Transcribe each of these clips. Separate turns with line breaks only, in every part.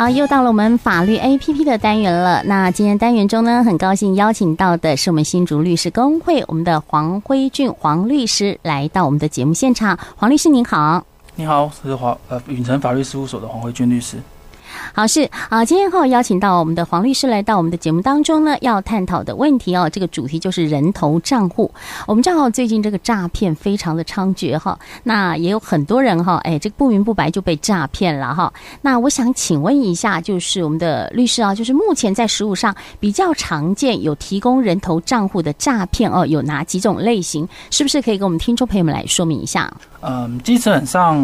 好，又到了我们法律 APP 的单元了。那今天单元中呢，很高兴邀请到的是我们新竹律师公会我们的黄辉俊黄律师来到我们的节目现场。黄律师您好，
你好，是黄呃允成法律事务所的黄辉俊律师。
好，是啊，今天后邀请到我们的黄律师来到我们的节目当中呢，要探讨的问题哦，这个主题就是人头账户。我们知道最近这个诈骗非常的猖獗哈，那也有很多人哈，哎，这个不明不白就被诈骗了哈。那我想请问一下，就是我们的律师啊，就是目前在实务上比较常见有提供人头账户的诈骗哦，有哪几种类型？是不是可以给我们听众朋友们来说明一下？
嗯，基本上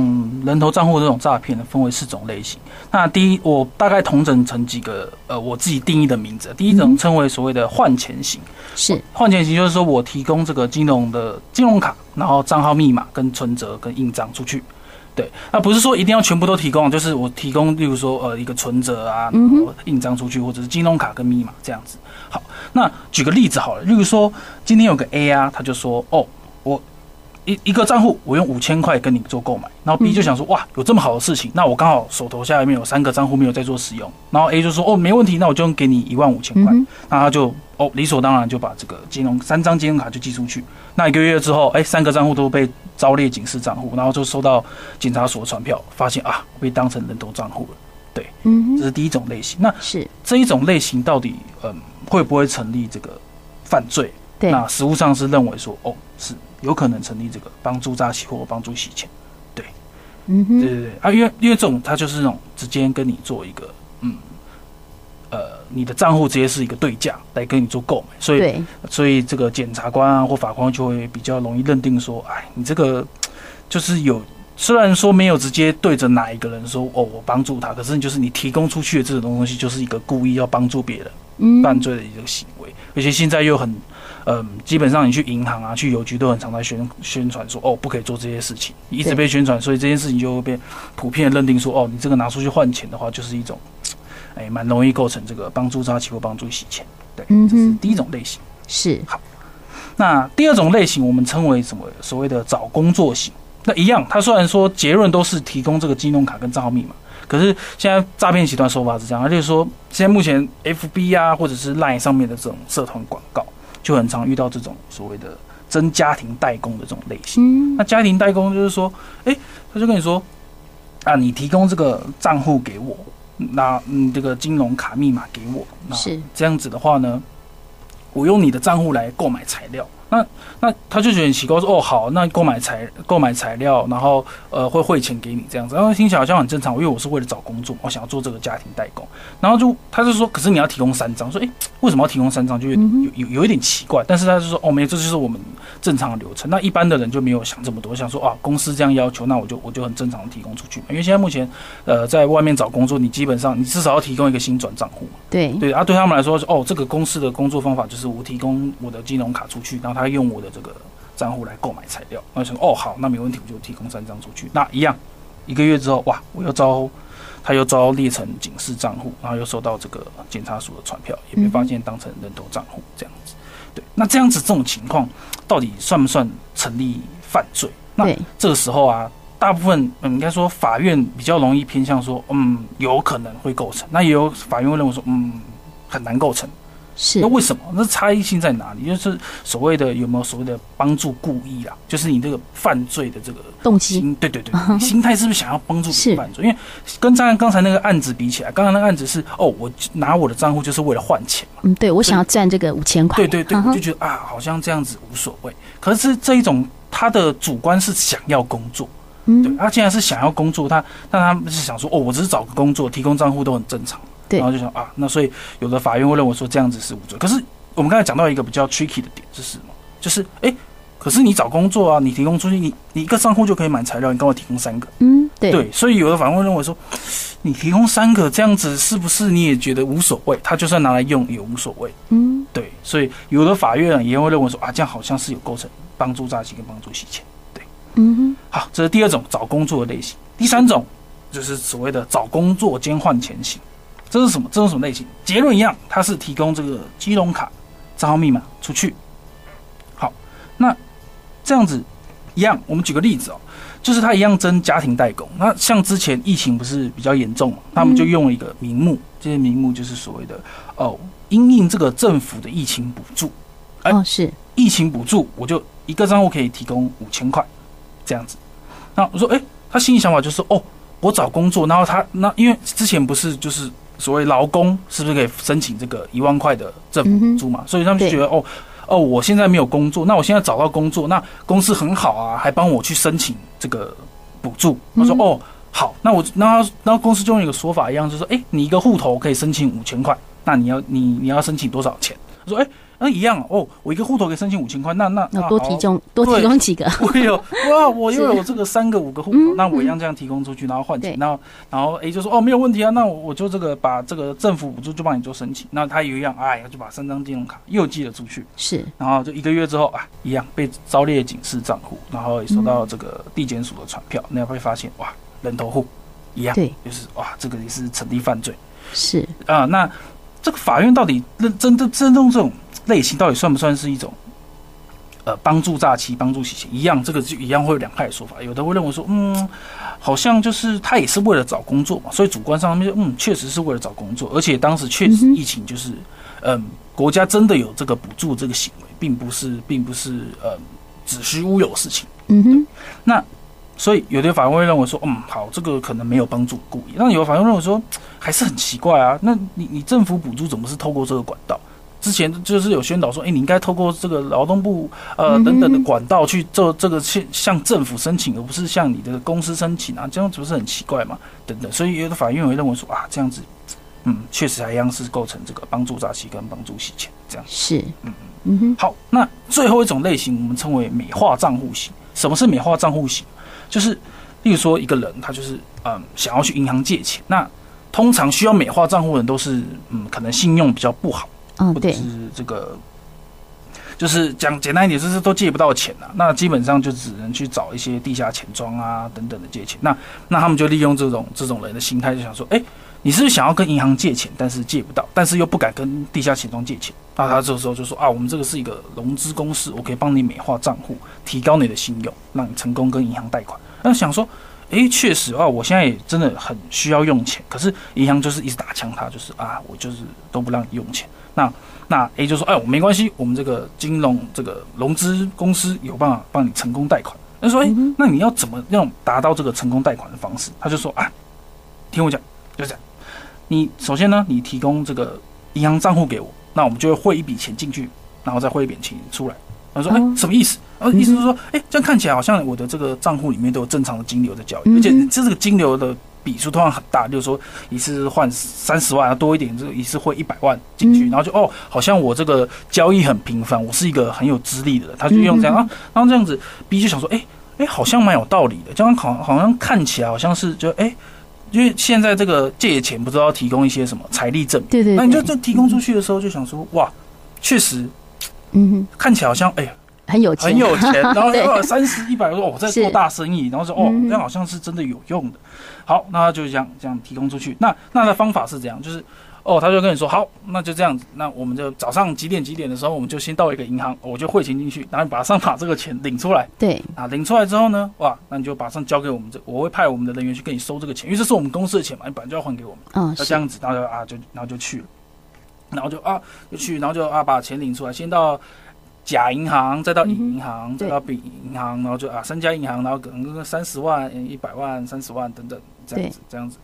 人头账户这种诈骗呢，分为四种类型。那第一，我大概统整成几个呃，我自己定义的名字。第一种称为所谓的换钱型，
是
换钱型，就是说我提供这个金融的金融卡，然后账号密码跟存折跟印章出去。对，那不是说一定要全部都提供，就是我提供，例如说呃一个存折啊，然后印章出去，或者是金融卡跟密码这样子。好，那举个例子好了，例如说今天有个 A 啊，他就说哦，我。一一个账户，我用五千块跟你做购买，然后 B 就想说，哇，有这么好的事情，那我刚好手头下面有三个账户没有在做使用，然后 A 就说，哦，没问题，那我就给你一万五千块，那他就哦理所当然就把这个金融三张金融卡就寄出去，那一个月之后，哎，三个账户都被招列警示账户，然后就收到警察所传票，发现啊被当成人头账户了，对，嗯这是第一种类型。那是。这一种类型到底嗯会不会成立这个犯罪？对，那实务上是认为说，哦是。有可能成立这个帮助诈欺或帮助洗钱，对，嗯哼，对对对。啊，因为因为这种他就是那种直接跟你做一个，嗯，呃，你的账户直接是一个对价来跟你做购买，所以所以这个检察官啊或法官就会比较容易认定说，哎，你这个就是有虽然说没有直接对着哪一个人说，哦，我帮助他，可是就是你提供出去的这种东西就是一个故意要帮助别人犯罪的一个行为，嗯、而且现在又很。嗯，基本上你去银行啊，去邮局都很常在宣宣传说，哦，不可以做这些事情，一直被宣传，所以这件事情就会被普遍认定说，哦，你这个拿出去换钱的话，就是一种，哎，蛮容易构成这个帮助诈欺或帮助洗钱。对，这是第一种类型。是好，那第二种类型我们称为什么？所谓的找工作型。那一样，他虽然说结论都是提供这个金融卡跟账号密码，可是现在诈骗集团手法是这样，而且说现在目前 FB 啊或者是 Line 上面的这种社团广告。就很常遇到这种所谓的真家庭代工的这种类型。那家庭代工就是说，哎，他就跟你说，啊，你提供这个账户给我，那嗯，这个金融卡密码给我，那这样子的话呢，我用你的账户来购买材料。那那他就觉得很奇怪，说哦好，那购买材购买材料，然后呃会汇钱给你这样子，然后听起来好像很正常，因为我是为了找工作，我想要做这个家庭代工，然后就他就说，可是你要提供三张，说诶，为什么要提供三张？就有有有有一点奇怪，但是他就说哦没有，这就是我们正常的流程。那一般的人就没有想这么多，想说啊公司这样要求，那我就我就很正常的提供出去，因为现在目前呃在外面找工作，你基本上你至少要提供一个新转账户，对。对啊，对他们来说哦这个公司的工作方法就是我提供我的金融卡出去，然后。他用我的这个账户来购买材料，那想哦好，那没问题，我就提供三张出去。那一样，一个月之后，哇，我又遭他又遭列成警示账户，然后又收到这个检察署的传票，也被发现当成人头账户这样子。对，那这样子这种情况到底算不算成立犯罪？那这个时候啊，大部分嗯应该说法院比较容易偏向说，嗯，有可能会构成。那也有法院会认为说，嗯，很难构成。是，那为什么？那差异性在哪里？就是所谓的有没有所谓的帮助故意啊？就是你这个犯罪的这个动机，对对对，心态是不是想要帮助你犯罪？因为跟刚刚才那个案子比起来，刚刚那个案子是哦，我拿我的账户就是为了换钱嘛。嗯，对，我想要赚这个五千块。对对对，我就觉得啊，好像这样子无所谓。可是这一种他的主观是想要工作，嗯，对，他既然是想要工作，他那他们是想说哦，我只是找个工作，提供账户都很正常。对，然后就想啊，那所以有的法院会认为说这样子是无罪。可是我们刚才讲到一个比较 tricky 的点是什么？就是哎，可是你找工作啊，你提供出去，你你一个账户就可以买材料，你跟我提供三个，嗯，对，对，所以有的法院会认为说，你提供三个这样子是不是你也觉得无所谓？他就算拿来用也无所谓，嗯，对，所以有的法院也会认为说啊，这样好像是有构成帮助诈欺跟帮助洗钱，对，嗯哼，好，这是第二种找工作的类型。第三种就是所谓的找工作兼换钱型。这是什么？这是什么类型？结论一样，它是提供这个金融卡账号密码出去。好，那这样子一样，我们举个例子哦，就是他一样征家庭代工。那像之前疫情不是比较严重嘛，他们就用了一个名目，这些名目就是所谓的哦，因应这个政府的疫情补助。
哎，哦，是
疫情补助，我就一个账户可以提供五千块，这样子。那我说，哎，他心里想法就是，哦，我找工作，然后他那因为之前不是就是所谓劳工是不是可以申请这个一万块的政府补助嘛？所以他们就觉得，哦。哦，我现在没有工作，那我现在找到工作，那公司很好啊，还帮我去申请这个补助。他说：“哦，好，那我那那公司就用一个说法一样，就是说，哎，你一个户头可以申请五千块，那你要你你要申请多少钱？”他说：“哎。”那一样哦，我一个户头可以申请五千块，那那
那多提供多提供几个，
我有哇，我又有这个三个五个户头，那我一样这样提供出去，然后换钱，然后然后 A 就说哦没有问题啊，那我我就这个把这个政府补助就帮你做申请，那他也一样，哎呀就把三张金融卡又寄了出去，
是，
然后就一个月之后啊，一样被招列警示账户，然后也收到这个地检署的传票，那会发现哇人头户一样，对，就是哇这个也是成立犯罪，
是。
啊，那这个法院到底认针对针对这种。类型到底算不算是一种，呃，帮助诈欺、帮助洗钱一样？这个就一样会有两派说法。有的会认为说，嗯，好像就是他也是为了找工作嘛，所以主观上面，嗯，确实是为了找工作，而且当时确实疫情就是，嗯，国家真的有这个补助这个行为，并不是，并不是，呃，子虚乌有的事情。
嗯哼。
那所以有的法官会认为说，嗯，好，这个可能没有帮助故意。那有的法官认为说，还是很奇怪啊。那你你政府补助怎么是透过这个管道？之前就是有宣导说，哎、欸，你应该透过这个劳动部呃等等的管道去做这个向向政府申请，而不是向你的公司申请啊，这样子不是很奇怪吗？等等，所以有的法院会认为说啊，这样子，嗯，确实还一样是构成这个帮助诈欺跟帮助洗钱这样。
是，
嗯嗯哼。好，那最后一种类型我们称为美化账户型。什么是美化账户型？就是例如说一个人他就是嗯想要去银行借钱，那通常需要美化账户的人都是嗯可能信用比较不好。
嗯，
或者是这个，就是讲简单一点，就是都借不到钱了。那基本上就只能去找一些地下钱庄啊等等的借钱。那那他们就利用这种这种人的心态，就想说，哎，你是不是想要跟银行借钱，但是借不到，但是又不敢跟地下钱庄借钱。那他这个时候就说啊，我们这个是一个融资公司，我可以帮你美化账户，提高你的信用，让你成功跟银行贷款。那想说，诶，确实啊，我现在也真的很需要用钱，可是银行就是一直打枪他，就是啊，我就是都不让你用钱。那那 A 就说：“哎，我没关系，我们这个金融这个融资公司有办法帮你成功贷款。”那说：“哎，那你要怎么样达到这个成功贷款的方式？”他就说：“啊，听我讲，就这样。你首先呢，你提供这个银行账户给我，那我们就会汇一笔钱进去，然后再汇一笔钱出来。”他说：“哎，什么意思？呃，意思是说，哎，这样看起来好像我的这个账户里面都有正常的金流在交易，而且这这个金流的。”笔数通常很大，就是说一次换三十万啊，多一点这个一次汇一百万进去，然后就哦，好像我这个交易很频繁，我是一个很有资历的人，他就用这样啊，然后这样子，B 就想说，哎哎，好像蛮有道理的，这样好好像看起来好像是就哎，因为现在这个借钱不知道提供一些什么财力证明，
对对，
那你就这提供出去的时候就想说，哇，确实，
嗯哼，
看起来好像哎呀。
很有钱，
很有钱，然后说三十一百多，我在做大生意，然后说哦，这样好像是真的有用的。好，那他就这样这样提供出去。那那的方法是怎样，就是哦，他就跟你说好，那就这样子。那我们就早上几点几点的时候，我们就先到一个银行，我就汇钱进去，然后马上把这个钱领出来。
对
啊，领出来之后呢，哇，那你就马上交给我们这，我会派我们的人员去跟你收这个钱，因为这是我们公司的钱嘛，你本来就要还给我们。
嗯，
那这样子，然后就啊就然后就去了，然后就啊就去，然后就啊把钱领出来，先到。甲银行，再到乙银行，嗯、再到丙银行，然后就啊三家银行，然后可能三十万、一百万、三十万等等这样子，这样子。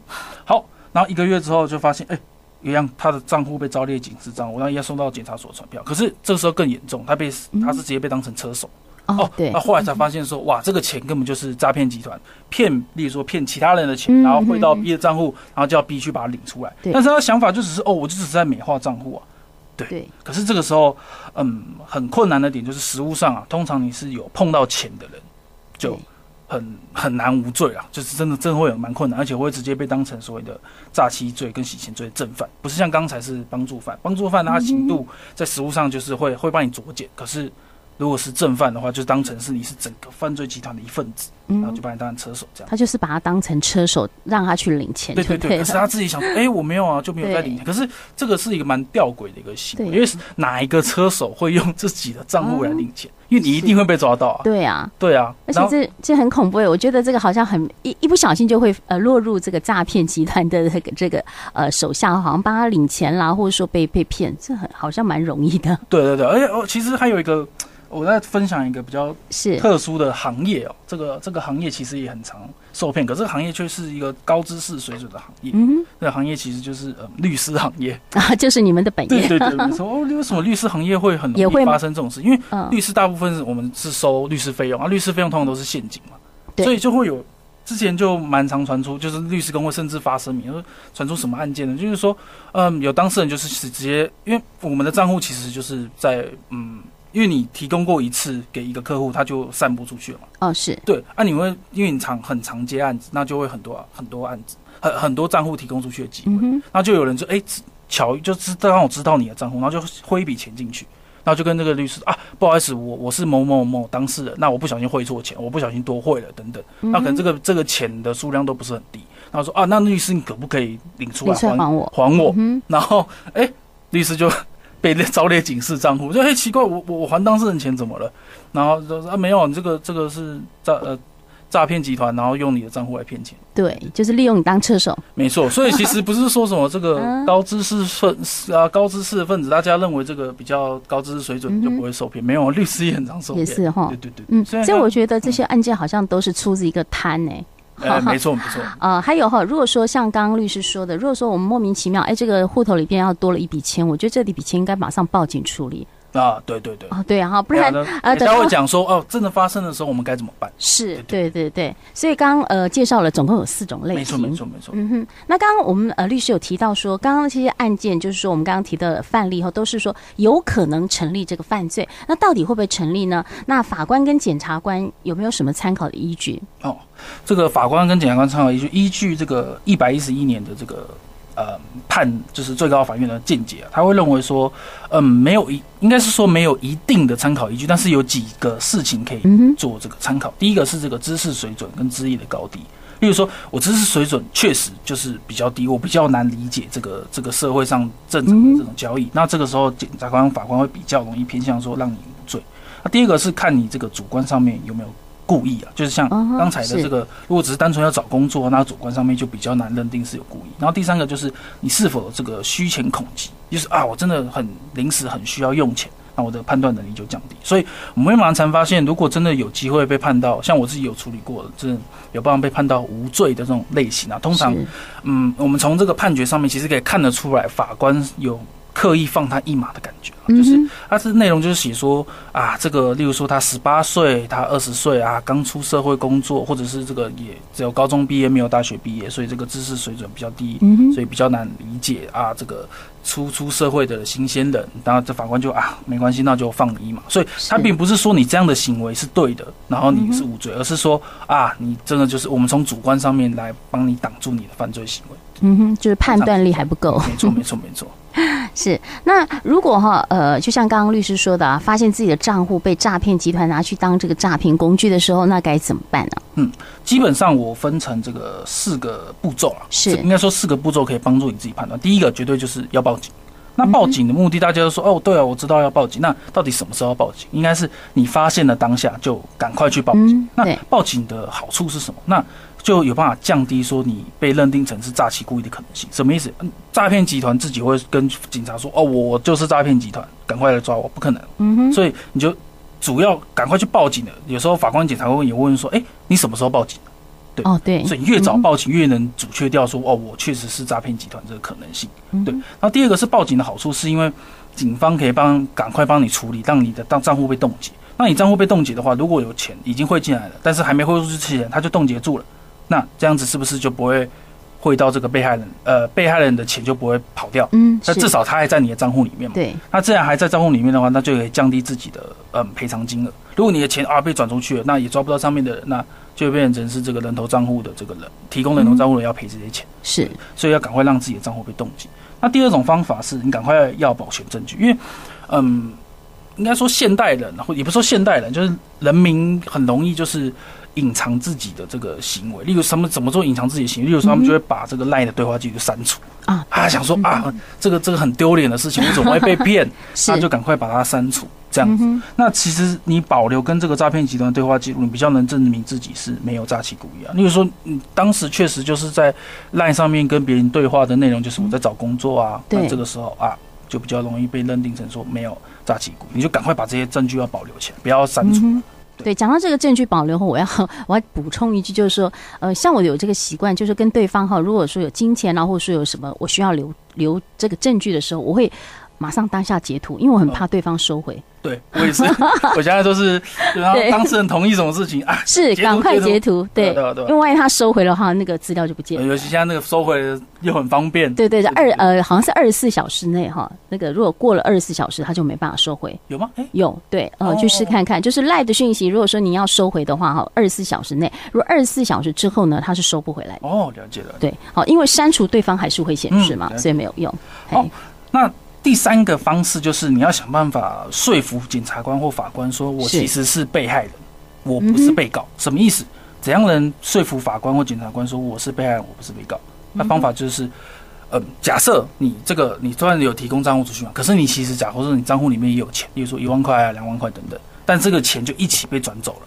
好，然后一个月之后就发现，哎，一样他的账户被招列警示账户，然后一样送到检察所传票。可是这个时候更严重，他被他是直接被当成车手。
嗯、哦，对。
那后来才发现说，哇，这个钱根本就是诈骗集团骗，例如说骗其他人的钱，然后汇到 B 的账户，然后叫 B 去把它领出来。但是他的想法就只是，哦，我就只是在美化账户啊。对，对，可是这个时候，嗯，很困难的点就是实物上啊，通常你是有碰到钱的人，就很很难无罪啊，就是真的真的会有蛮困难，而且会直接被当成所谓的诈欺罪跟洗钱罪的正犯，不是像刚才是帮助犯，帮助犯他刑度在实务上就是会会帮你酌减，可是如果是正犯的话，就当成是你是整个犯罪集团的一份子，嗯、然后就把你当成车手这样。
他就是把他当成车手，让他去领钱。
对对对。可是他自己想说，哎、欸，我没有啊，就没有在领钱。可是这个是一个蛮吊诡的一个行为，因为哪一个车手会用自己的账户来领钱？嗯、因为你一定会被抓到啊。对啊，对啊。
而且这这很恐怖诶，我觉得这个好像很一一不小心就会呃落入这个诈骗集团的这个这个呃手下，好像帮他领钱啦，或者说被被骗，这很好像蛮容易的。
对对对，而且哦，其实还有一个。我再分享一个比较特殊的行业哦，这个这个行业其实也很常受骗，可这个行业却是一个高知识水准的行业。嗯，这个行业其实就是呃律师行业
啊，就是你们的本业。
对对对，你说。哦，为什么律师行业会很容易发生这种事？因为律师大部分是我们是收律师费用啊，律师费用通常都是现金嘛，所以就会有之前就蛮常传出，就是律师工会甚至发声明说传出什么案件呢？就是说，嗯，有当事人就是直接，因为我们的账户其实就是在嗯。因为你提供过一次给一个客户，他就散布出去了嘛。
哦，是
对。啊，你会因为你常很常接案子，那就会很多很多案子，很很多账户提供出去的机会。嗯、那就有人就哎、欸，巧就知道让我知道你的账户，然后就汇一笔钱进去，然后就跟那个律师啊，不好意思，我我是某某某当事人，那我不小心汇错钱，我不小心多汇了等等。那可能这个这个钱的数量都不是很低。然后说啊，那律师你可不可以领出来还
还我？
还我。嗯、然后哎、欸，律师就。被招列警示账户，我就嘿奇怪，我我我还当事人钱怎么了？然后就说啊没有，你这个这个是诈呃诈骗集团，然后用你的账户来骗钱。
对，就是利用你当车手。
没错，所以其实不是说什么这个 高知识分啊高知识的分子，大家认为这个比较高知识水准就不会受骗。没有，律师也很常受骗。
也是哈，
对对对，
嗯，所以我觉得这些案件好像都是出自一个贪呢、欸。
没错没错。
呃，还有哈，如果说像刚刚律师说的，如果说我们莫名其妙，哎，这个户头里边要多了一笔钱，我觉得这笔钱应该马上报警处理。
啊，对对对，
啊，对啊，不然
呃，等下会讲说哦，真的发生的时候我们该怎么办？
是，对对对，所以刚刚呃介绍了总共有四种类型，
没错没错没错。
嗯哼，那刚刚我们呃律师有提到说，刚刚这些案件就是说我们刚刚提的范例后都是说有可能成立这个犯罪，那到底会不会成立呢？那法官跟检察官有没有什么参考的依据？
哦，这个法官跟检察官参考依据，依据这个一百一十一年的这个。呃，判就是最高法院的见解啊，他会认为说，嗯，没有一，应该是说没有一定的参考依据，但是有几个事情可以做这个参考。第一个是这个知识水准跟知识的高低，例如说我知识水准确实就是比较低，我比较难理解这个这个社会上正常的这种交易，那这个时候检察官法官会比较容易偏向说让你无罪。那第二个是看你这个主观上面有没有。故意啊，就是像刚才的这个，如果只是单纯要找工作，那主观上面就比较难认定是有故意。然后第三个就是你是否有这个需钱恐急，就是啊，我真的很临时很需要用钱，那我的判断能力就降低。所以我们会蛮常发现，如果真的有机会被判到，像我自己有处理过的，真的有办法被判到无罪的这种类型啊，通常，嗯，我们从这个判决上面其实可以看得出来，法官有。刻意放他一马的感觉，就是他是内容就是写说啊，这个例如说他十八岁，他二十岁啊，刚出社会工作，或者是这个也只有高中毕业没有大学毕业，所以这个知识水准比较低，所以比较难理解啊，这个初出社会的新鲜人，然后这法官就啊没关系，那就放你一马。所以他并不是说你这样的行为是对的，然后你是无罪，而是说啊，你真的就是我们从主观上面来帮你挡住你的犯罪行为。
嗯哼，就是判断力还不够。
没错，没错，没错。
是，那如果哈呃，就像刚刚律师说的啊，发现自己的账户被诈骗集团拿去当这个诈骗工具的时候，那该怎么办呢？
嗯，基本上我分成这个四个步骤啊，是应该说四个步骤可以帮助你自己判断。第一个绝对就是要报警。那报警的目的，大家都说哦，对啊，我知道要报警。那到底什么时候要报警？应该是你发现了当下就赶快去报警。那报警的好处是什么？那就有办法降低说你被认定成是诈欺故意的可能性。什么意思？诈骗集团自己会跟警察说：“哦，我就是诈骗集团，赶快来抓我！”不可能。嗯哼。所以你就主要赶快去报警的。有时候法官、检察官也问说：“哎，你什么时候报警？”对。哦，对。所以越早报警，越能阻却掉说：“哦，我确实是诈骗集团这个可能性。”对。然后第二个是报警的好处，是因为警方可以帮赶快帮你处理，让你的当账户被冻结。那你账户被冻结的话，如果有钱已经汇进来了，但是还没汇出去之前，他就冻结住了。那这样子是不是就不会汇到这个被害人？呃，被害人的钱就不会跑掉。嗯，那至少他还在你的账户里面嘛。对。那这样还在账户里面的话，那就可以降低自己的嗯赔偿金额。如果你的钱啊被转出去了，那也抓不到上面的人，那就会变成是这个人头账户的这个人提供人头账户的人要赔这些钱。是。所以要赶快让自己的账户被冻结。那第二种方法是你赶快要保全证据，因为嗯。应该说现代人，或也不说现代人，就是人民很容易就是隐藏自己的这个行为。例如什么怎么做隐藏自己的行为？例如说他们就会把这个 LINE 的对话记录删除啊，啊，想说啊，这个这个很丢脸的事情，我怎么会被骗？那就赶快把它删除。这样子，那其实你保留跟这个诈骗集团对话记录，你比较能证明自己是没有诈欺故意啊。例如说，你当时确实就是在 LINE 上面跟别人对话的内容，就是我在找工作啊，那这个时候啊，就比较容易被认定成说没有诈欺故意，你就赶快把这些证据要保留起来，不要删除。
对，讲到这个证据保留后，我要 我要补充一句，就是说，呃，像我有这个习惯，就是跟对方哈，如果说有金钱啊，或者说有什么我需要留留这个证据的时候，我会马上当下截图，因为我很怕对方收回。
对，我也是，我现在都是，然后当事人同意什么事情啊，
是赶快截图，对，因为万一他收回的话，那个资料就不见了。
尤其现在那个收回又很方便，
对对对，二呃好像是二十四小时内哈，那个如果过了二十四小时，他就没办法收回。
有吗？哎，
有，对，呃，去试看看，就是赖的讯息，如果说你要收回的话哈，二十四小时内，如果二十四小时之后呢，他是收不回来的。
哦，了解了。
对，好，因为删除对方还是会显示嘛，所以没有用。
好，那。第三个方式就是你要想办法说服检察官或法官，说我其实是被害人，我不是被告。什么意思？怎样能说服法官或检察官说我是被害人，我不是被告？那方法就是，呃，假设你这个你虽然有提供账户资讯嘛，可是你其实假如说你账户里面也有钱，比如说一万块啊、两万块等等，但这个钱就一起被转走了。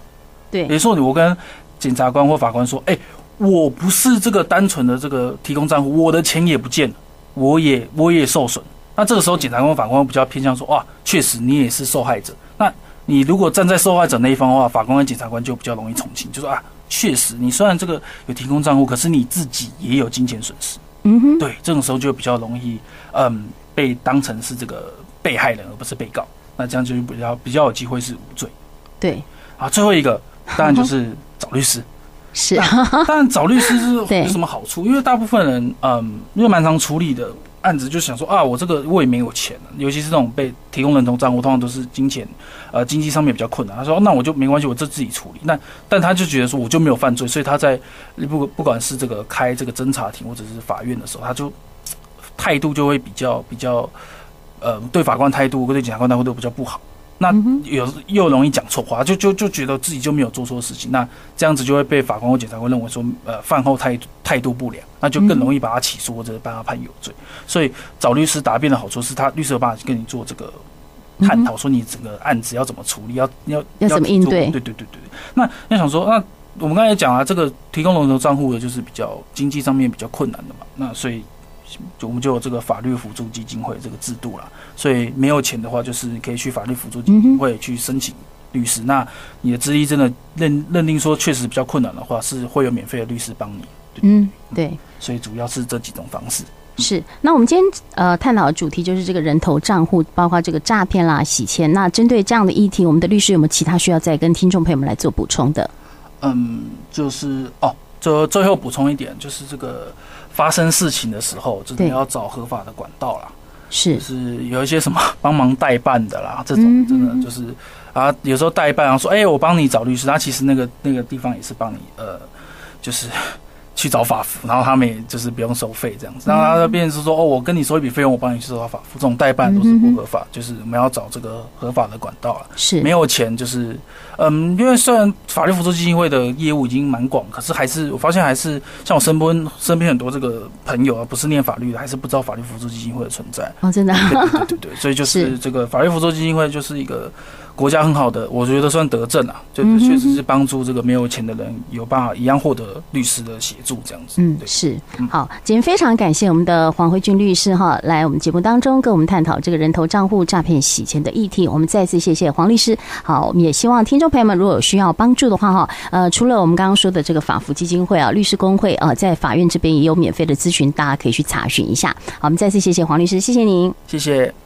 对，
比如说你我跟检察官或法官说，哎，我不是这个单纯的这个提供账户，我的钱也不见了，我也我也受损。那这个时候，检察官、法官比较偏向说：“哇，确实你也是受害者。那你如果站在受害者那一方的话，法官跟检察官就比较容易从轻，就说啊，确实你虽然这个有提供账户，可是你自己也有金钱损失。嗯哼，对，这种时候就比较容易，嗯，被当成是这个被害人而不是被告。那这样就比较比较有机会是无罪。
对，
啊，最后一个当然就是找律师。
是，
当然找律师是 有什么好处？因为大部分人，嗯，因为蛮常处理的。案子就想说啊，我这个我也没有钱，尤其是这种被提供人头账户，通常都是金钱，呃，经济上面比较困难。他说，那我就没关系，我这自己处理。那但他就觉得说，我就没有犯罪，所以他在不不管是这个开这个侦查庭或者是法院的时候，他就态度就会比较比较，呃，对法官态度或对检察官态度都比较不好。那有又容易讲错话，就就就觉得自己就没有做错事情，那这样子就会被法官或检察官认为说，呃，饭后态态度不良，那就更容易把他起诉或者把他判有罪。所以找律师答辩的好处是他律师有办法跟你做这个探讨，说你整个案子要怎么处理，要要
要怎么应对？
对对对对对。那要想说，那我们刚才讲啊，这个提供龙头账户的就是比较经济上面比较困难的嘛，那所以。就我们就有这个法律辅助基金会这个制度了，所以没有钱的话，就是可以去法律辅助基金会去申请律师。嗯、那你的资历真的认认定说确实比较困难的话，是会有免费的律师帮你。
嗯，对。
所以主要是这几种方式。
是。那我们今天呃探讨的主题就是这个人头账户，包括这个诈骗啦、洗钱。那针对这样的议题，我们的律师有没有其他需要再跟听众朋友们来做补充的？
嗯，就是哦，就最后补充一点，就是这个。发生事情的时候，真的要找合法的管道啦。
是，
就是有一些什么 帮忙代办的啦，这种真的就是啊，有时候代办啊，说哎、欸，我帮你找律师，他其实那个那个地方也是帮你呃，就是。去找法服，然后他们也就是不用收费这样子，然后他就变成是说哦，我跟你收一笔费用，我帮你去找法服，这种代办都是不合法，嗯、就是我们要找这个合法的管道了。
是，
没有钱就是，嗯，因为虽然法律辅助基金会的业务已经蛮广，可是还是我发现还是像我身边身边很多这个朋友啊，不是念法律的，还是不知道法律辅助基金会的存在。
哦，真的？
对对对，所以就是这个法律辅助基金会就是一个。国家很好的，我觉得算德政啊，就是确实是帮助这个没有钱的人有办法一样获得律师的协助，这样子。
嗯，是。好，今天非常感谢我们的黄慧俊律师哈，来我们节目当中跟我们探讨这个人头账户诈骗洗钱的议题。我们再次谢谢黄律师。好，我们也希望听众朋友们如果有需要帮助的话哈，呃，除了我们刚刚说的这个法服基金会啊、律师工会啊，在法院这边也有免费的咨询，大家可以去查询一下。好，我们再次谢谢黄律师，谢谢您，
谢谢。